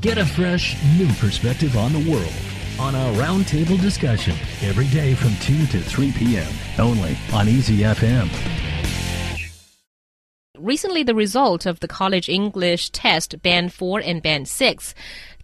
Get a fresh, new perspective on the world on our roundtable discussion every day from 2 to 3 p.m. only on Easy FM. Recently, the result of the college English test Band 4 and Band 6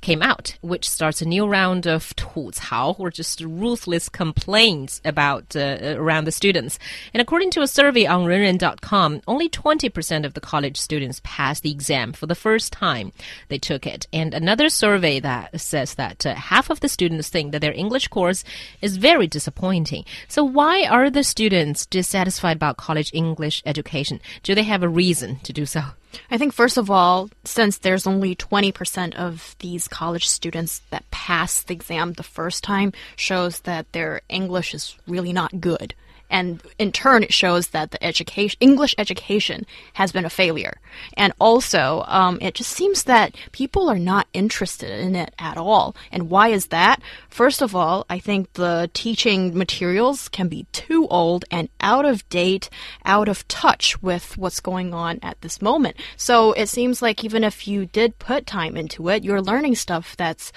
came out, which starts a new round of 吐槽, or just ruthless complaints about uh, around the students. And according to a survey on renren.com, only 20% of the college students passed the exam for the first time they took it. And another survey that says that uh, half of the students think that their English course is very disappointing. So why are the students dissatisfied about college English education? Do they have a reason to do so? I think, first of all, since there's only 20% of these college students that pass the exam the first time, shows that their English is really not good and in turn it shows that the education english education has been a failure. And also um, it just seems that people are not interested in it at all. And why is that? First of all i think the teaching materials can be too old and out of date out of touch with what's going on at this moment. So it seems like even if you did put time into it you're learning stuff that's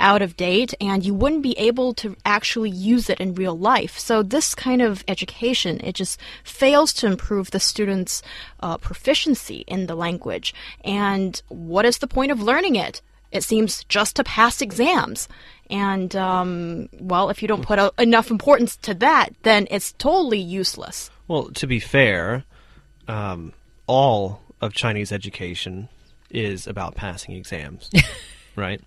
out of date and you wouldn't be able to actually use it in real life. So this kind of education, it just fails to improve the students' uh, proficiency in the language. And what is the point of learning it? It seems just to pass exams. And, um, well, if you don't put a, enough importance to that, then it's totally useless. Well, to be fair, um, all of Chinese education is about passing exams, right?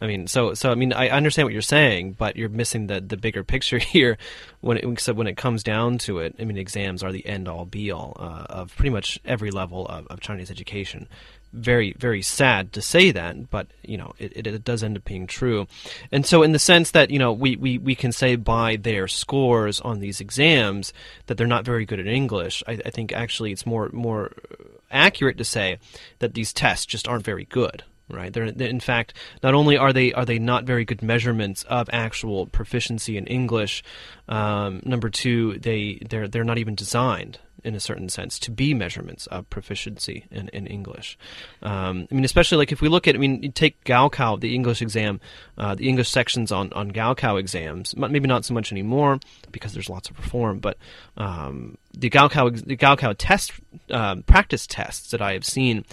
I mean, so so I mean, I understand what you're saying, but you're missing the the bigger picture here. When it so when it comes down to it, I mean, exams are the end all be all uh, of pretty much every level of, of Chinese education. Very very sad to say that, but you know it, it, it does end up being true. And so, in the sense that you know we, we, we can say by their scores on these exams that they're not very good at English. I, I think actually it's more more accurate to say that these tests just aren't very good right? They're, they're, in fact not only are they are they not very good measurements of actual proficiency in English. Um, number two, they they're they're not even designed in a certain sense to be measurements of proficiency in, in English. Um, I mean, especially like if we look at, I mean, you take Gaokao, the English exam, uh, the English sections on, on Gaokao exams, maybe not so much anymore because there's lots of reform, but um, the Gaokao, the Gaokao test, uh, practice tests that I have seen,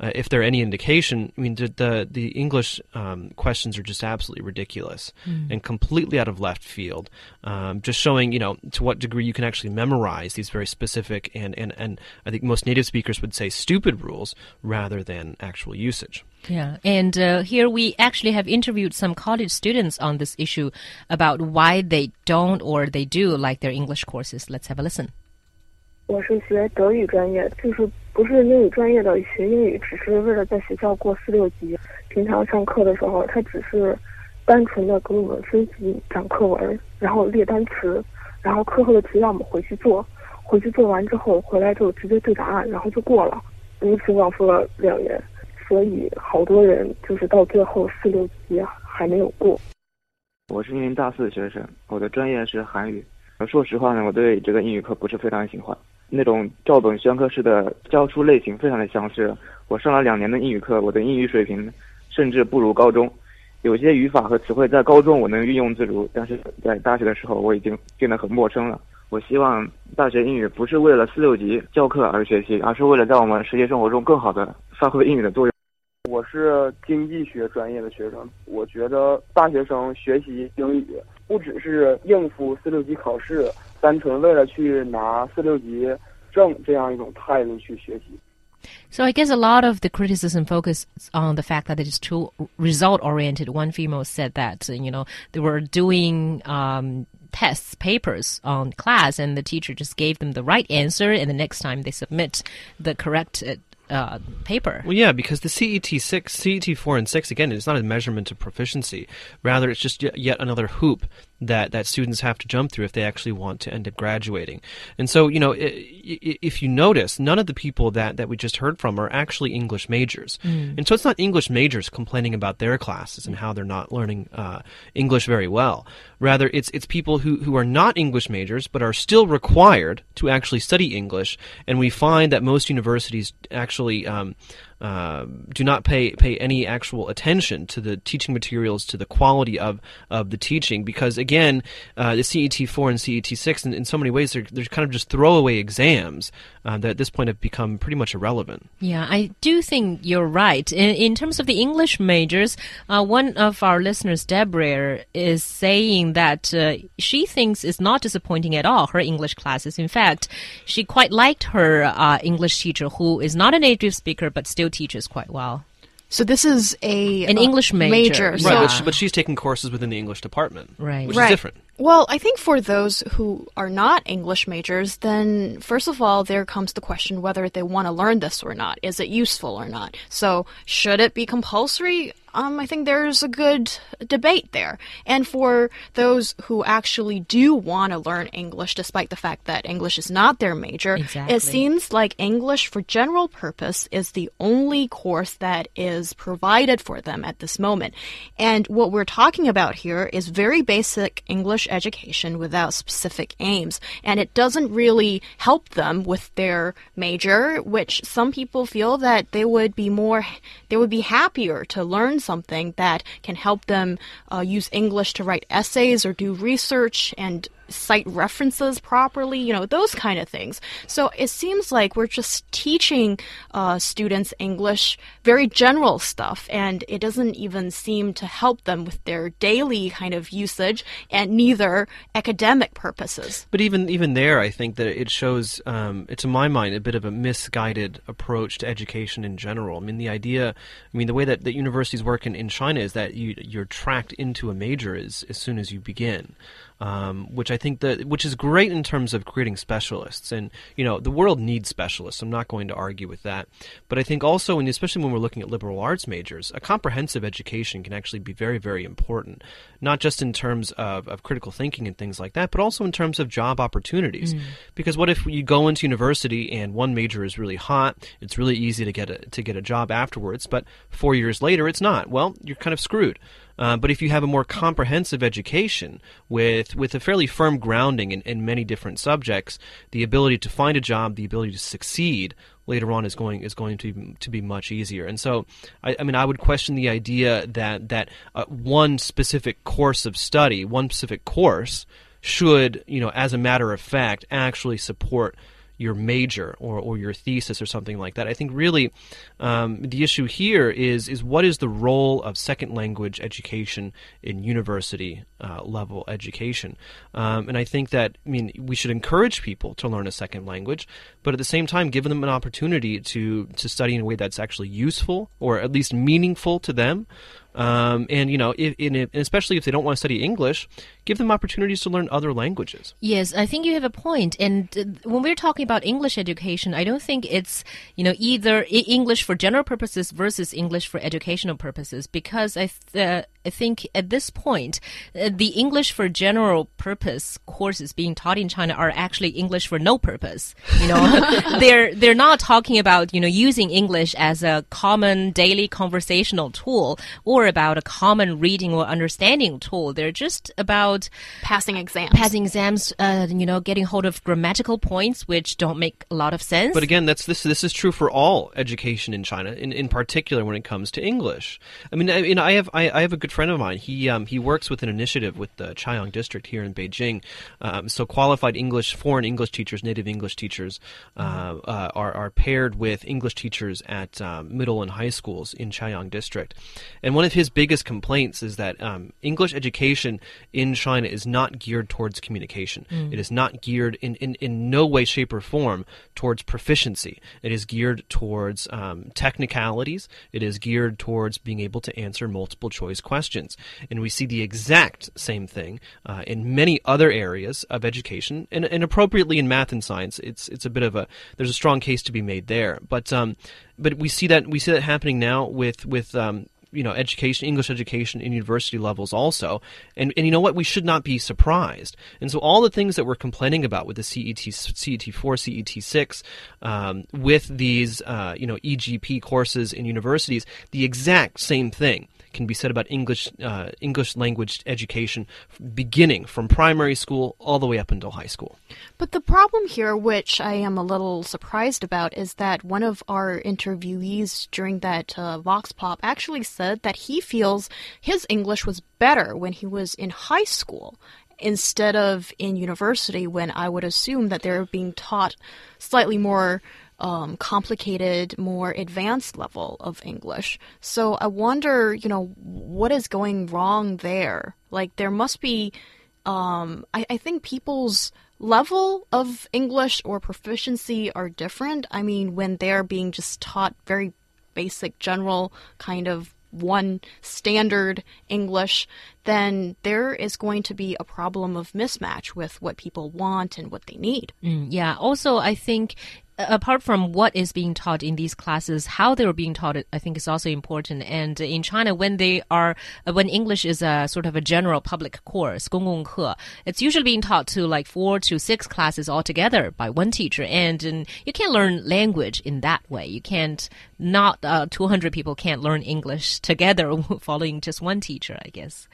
uh, if they're any indication, I mean, the the, the English um, questions are just absolutely ridiculous mm. and completely out of left field. Um, just showing, you know, to what degree you can actually memorize these very specific and, and, and I think most native speakers would say stupid rules rather than actual usage. Yeah, and uh, here we actually have interviewed some college students on this issue about why they don't or they do like their English courses. Let's have a listen. 我是学德语专业，就是不是英语专业的，学英语只是为了在学校过四六级。平常上课的时候，他只是单纯的给我们分析讲课文，然后列单词，然后课后的题让我们回去做，回去做完之后回来就直接对答案，然后就过了。如此往复了两年，所以好多人就是到最后四六级还没有过。我是一名大四的学生，我的专业是韩语。说实话呢，我对这个英语课不是非常喜欢。那种照本宣科式的教书类型非常的相似。我上了两年的英语课，我的英语水平甚至不如高中。有些语法和词汇在高中我能运用自如，但是在大学的时候我已经变得很陌生了。我希望大学英语不是为了四六级教课而学习，而是为了在我们实际生活中更好的发挥英语的作用。我是经济学专业的学生，我觉得大学生学习英语不只是应付四六级考试。单纯为了去拿四六级证这样一种态度去学习。So I guess a lot of the criticism focuses on the fact that it is too result oriented. One female said that you know they were doing um, tests, papers on class, and the teacher just gave them the right answer, and the next time they submit the correct uh, uh, paper. Well, yeah, because the CET six, CET four, and six again, it's not a measurement of proficiency. Rather, it's just yet another hoop that that students have to jump through if they actually want to end up graduating. And so, you know, if you notice, none of the people that that we just heard from are actually English majors. Mm. And so, it's not English majors complaining about their classes and how they're not learning uh, English very well. Rather, it's it's people who who are not English majors but are still required to actually study English. And we find that most universities actually um, uh, do not pay pay any actual attention to the teaching materials, to the quality of of the teaching, because again, uh, the CET four and CET six, in, in so many ways, they're, they're kind of just throwaway exams uh, that at this point have become pretty much irrelevant. Yeah, I do think you're right. In, in terms of the English majors, uh, one of our listeners, Deborah, is saying that uh, she thinks it's not disappointing at all, her English classes. In fact, she quite liked her uh, English teacher, who is not a native speaker but still teaches quite well. So this is a An uh, English major. major. Right, So, Right, but, she, but she's taking courses within the English department, Right. which Right. is different. well, I think for those who are not English majors, then first of all, there comes the question whether they want to learn this or not. Is it useful or not? So, should it be compulsory? Um, I think there's a good debate there. And for those who actually do want to learn English, despite the fact that English is not their major, Exactly. it seems like English for general purpose is the only course that is provided for them at this moment. And what we're talking about here is very basic English education without specific aims. And it doesn't really help them with their major, which some people feel that they would be more, they would be happier to learn something that can help them uh, use English to write essays or do research and cite references properly, you know, those kind of things. So it seems like we're just teaching uh, students English, very general stuff, and it doesn't even seem to help them with their daily kind of usage and neither academic purposes. But even even there, I think that it shows, um, in my mind, a bit of a misguided approach to education in general. I mean, the idea, I mean, the way that, that universities work in, in China is that you you're tracked into a major as as soon as you begin. Um, which I think that which is great in terms of creating specialists, and you know the world needs specialists. I'm not going to argue with that, but I think also, and especially when we're looking at liberal arts majors, a comprehensive education can actually be very, very important, not just in terms of, of critical thinking and things like that, but also in terms of job opportunities. Because what if you go into university and one major is really hot, it's really easy to get a to get a job afterwards, but four years later it's not. Well, you're kind of screwed. Uh, but if you have a more comprehensive education with with a fairly firm grounding in, in many different subjects, the ability to find a job, the ability to succeed later on is going is going to to be much easier. And so, I, I mean, I would question the idea that that uh, one specific course of study, one specific course, should you know, as a matter of fact, actually support your major or, or your thesis or something like that. I think really um, the issue here is is what is the role of second language education in university uh, level education, um, and I think that I mean we should encourage people to learn a second language, but at the same time give them an opportunity to to study in a way that's actually useful or at least meaningful to them. Um, and you know, if, especially if they don't want to study English, give them opportunities to learn other languages. Yes, I think you have a point. And uh, when we're talking about English education, I don't think it's, you know, either English for general purposes versus English for educational purposes, because I, th- uh, I think at this point, uh, the English for general purpose courses being taught in China are actually English for no purpose. You know, they're, they're not talking about, you know, using English as a common daily conversational tool or about a common reading or understanding tool. They're just about Passing exams. passing exams, uh, you know, getting hold of grammatical points which don't make a lot of sense. But again, that's this. This is true for all education in China, in, in particular when it comes to English. I mean, I, you know, I have I, I have a good friend of mine. He um, he works with an initiative with the Chaoyang district here in Beijing. Um, so qualified English, foreign English teachers, native English teachers uh, uh, are are paired with English teachers at um, middle and high schools in Chaoyang district. And one of his biggest complaints is that um, English education in China is not geared towards communication. It is not geared in, in, in no way, shape, or form towards proficiency. It is geared towards um, technicalities. It is geared towards being able to answer multiple choice questions. And we see the exact same thing uh, in many other areas of education, and, and appropriately in math and science. It's it's a bit of a there's a strong case to be made there. But um, but we see that we see that happening now with with um, you know education english education in university levels also. And and you know what? We should not be surprised. And so all the things that we're complaining about with the cet cet4 cet6 um, with these uh, you know egp courses in universities the exact same thing can be said about English uh, English language education, beginning from primary school all the way up until high school. But the problem here, which I am a little surprised about, is that one of our interviewees during that uh, Vox Pop actually said that he feels his English was better when he was in high school instead of in university, when I would assume that they're being taught slightly more um, complicated, more advanced level of English. So I wonder, you know, what is going wrong there? Like, there must be, um, I, I think people's level of English or proficiency are different. I mean, when they're being just taught very basic, general kind of one standard English, then there is going to be a problem of mismatch with what people want and what they need. Mm, yeah. Also, I think apart from what is being taught in these classes, how they're being taught, I think is also important. And in China, when they are, when English is a sort of a general public course, 公共课, it's usually being taught to like four to six classes altogether by one teacher. And, and you can't learn language in that way. You can't, not uh, 200 people can't learn English together following just one teacher, I guess.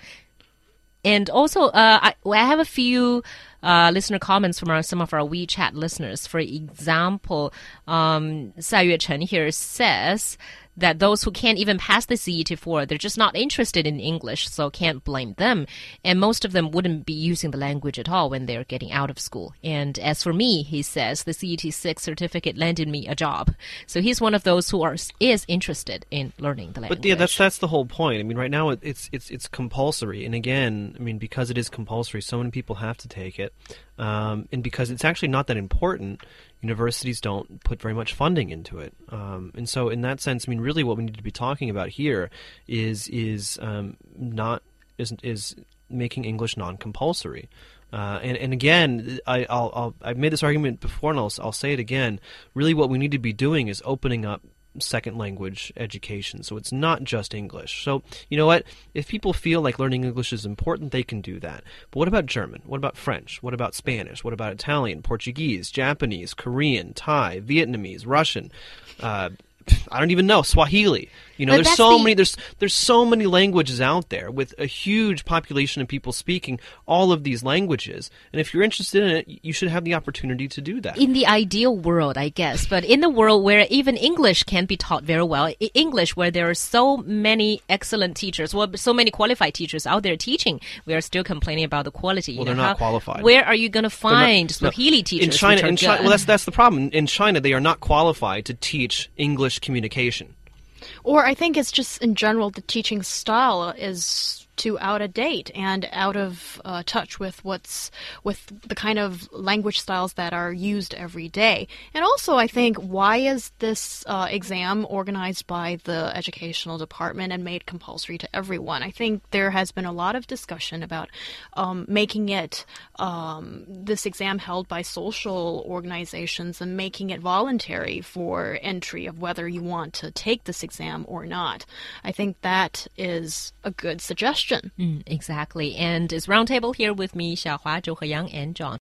And also, uh, I, I have a few uh, listener comments from our, some of our WeChat listeners. For example, um, Yue Chen here says that those who can't even pass the CET4, they're just not interested in English, so can't blame them. And most of them wouldn't be using the language at all when they're getting out of school. And as for me, he says, the CET6 certificate landed me a job. So he's one of those who are is interested in learning the language. But yeah, that's that's the whole point. I mean, right now it's it's it's compulsory, and again, I mean, because it is compulsory, so many people have to take it, um, and because it's actually not that important universities don't put very much funding into it. Um, and so, in that sense, I mean, really, what we need to be talking about here is is um, not is is making English non-compulsory. Uh, and, and again, I, will I've made this argument before, and I'll, I'll say it again. Really, what we need to be doing is opening up second language education. So it's not just English. So, you know what? If people feel like learning English is important, they can do that. But what about German? What about French? What about Spanish? What about Italian, Portuguese, Japanese, Korean, Thai, Vietnamese, Russian? Uh, I don't even know Swahili. You know, But there's so the- many there's there's so many languages out there with a huge population of people speaking all of these languages. And if you're interested in it, you should have the opportunity to do that. in the ideal world, I guess, but in the world where even English can't be taught very well, English where there are so many excellent teachers, well, so many qualified teachers out there teaching, we are still complaining about the quality. you Well, know, they're not how- qualified. Where are you going to They're not- find no, Swahili teachers? in China. in China, well, that's that's the problem. In China, they are not qualified to teach English communication. Or I think it's just in general the teaching style is too out of date and out of uh, touch with what's with the kind of language styles that are used every day. And also, I think why is this uh, exam organized by the educational department and made compulsory to everyone? I think there has been a lot of discussion about um, making it um, this exam held by social organizations and making it voluntary for entry of whether you want to take this exam or not. I think that is a good suggestion. Mm, exactly. And it's Roundtable here with me, Xiaohua, Zhou Heyang, and John.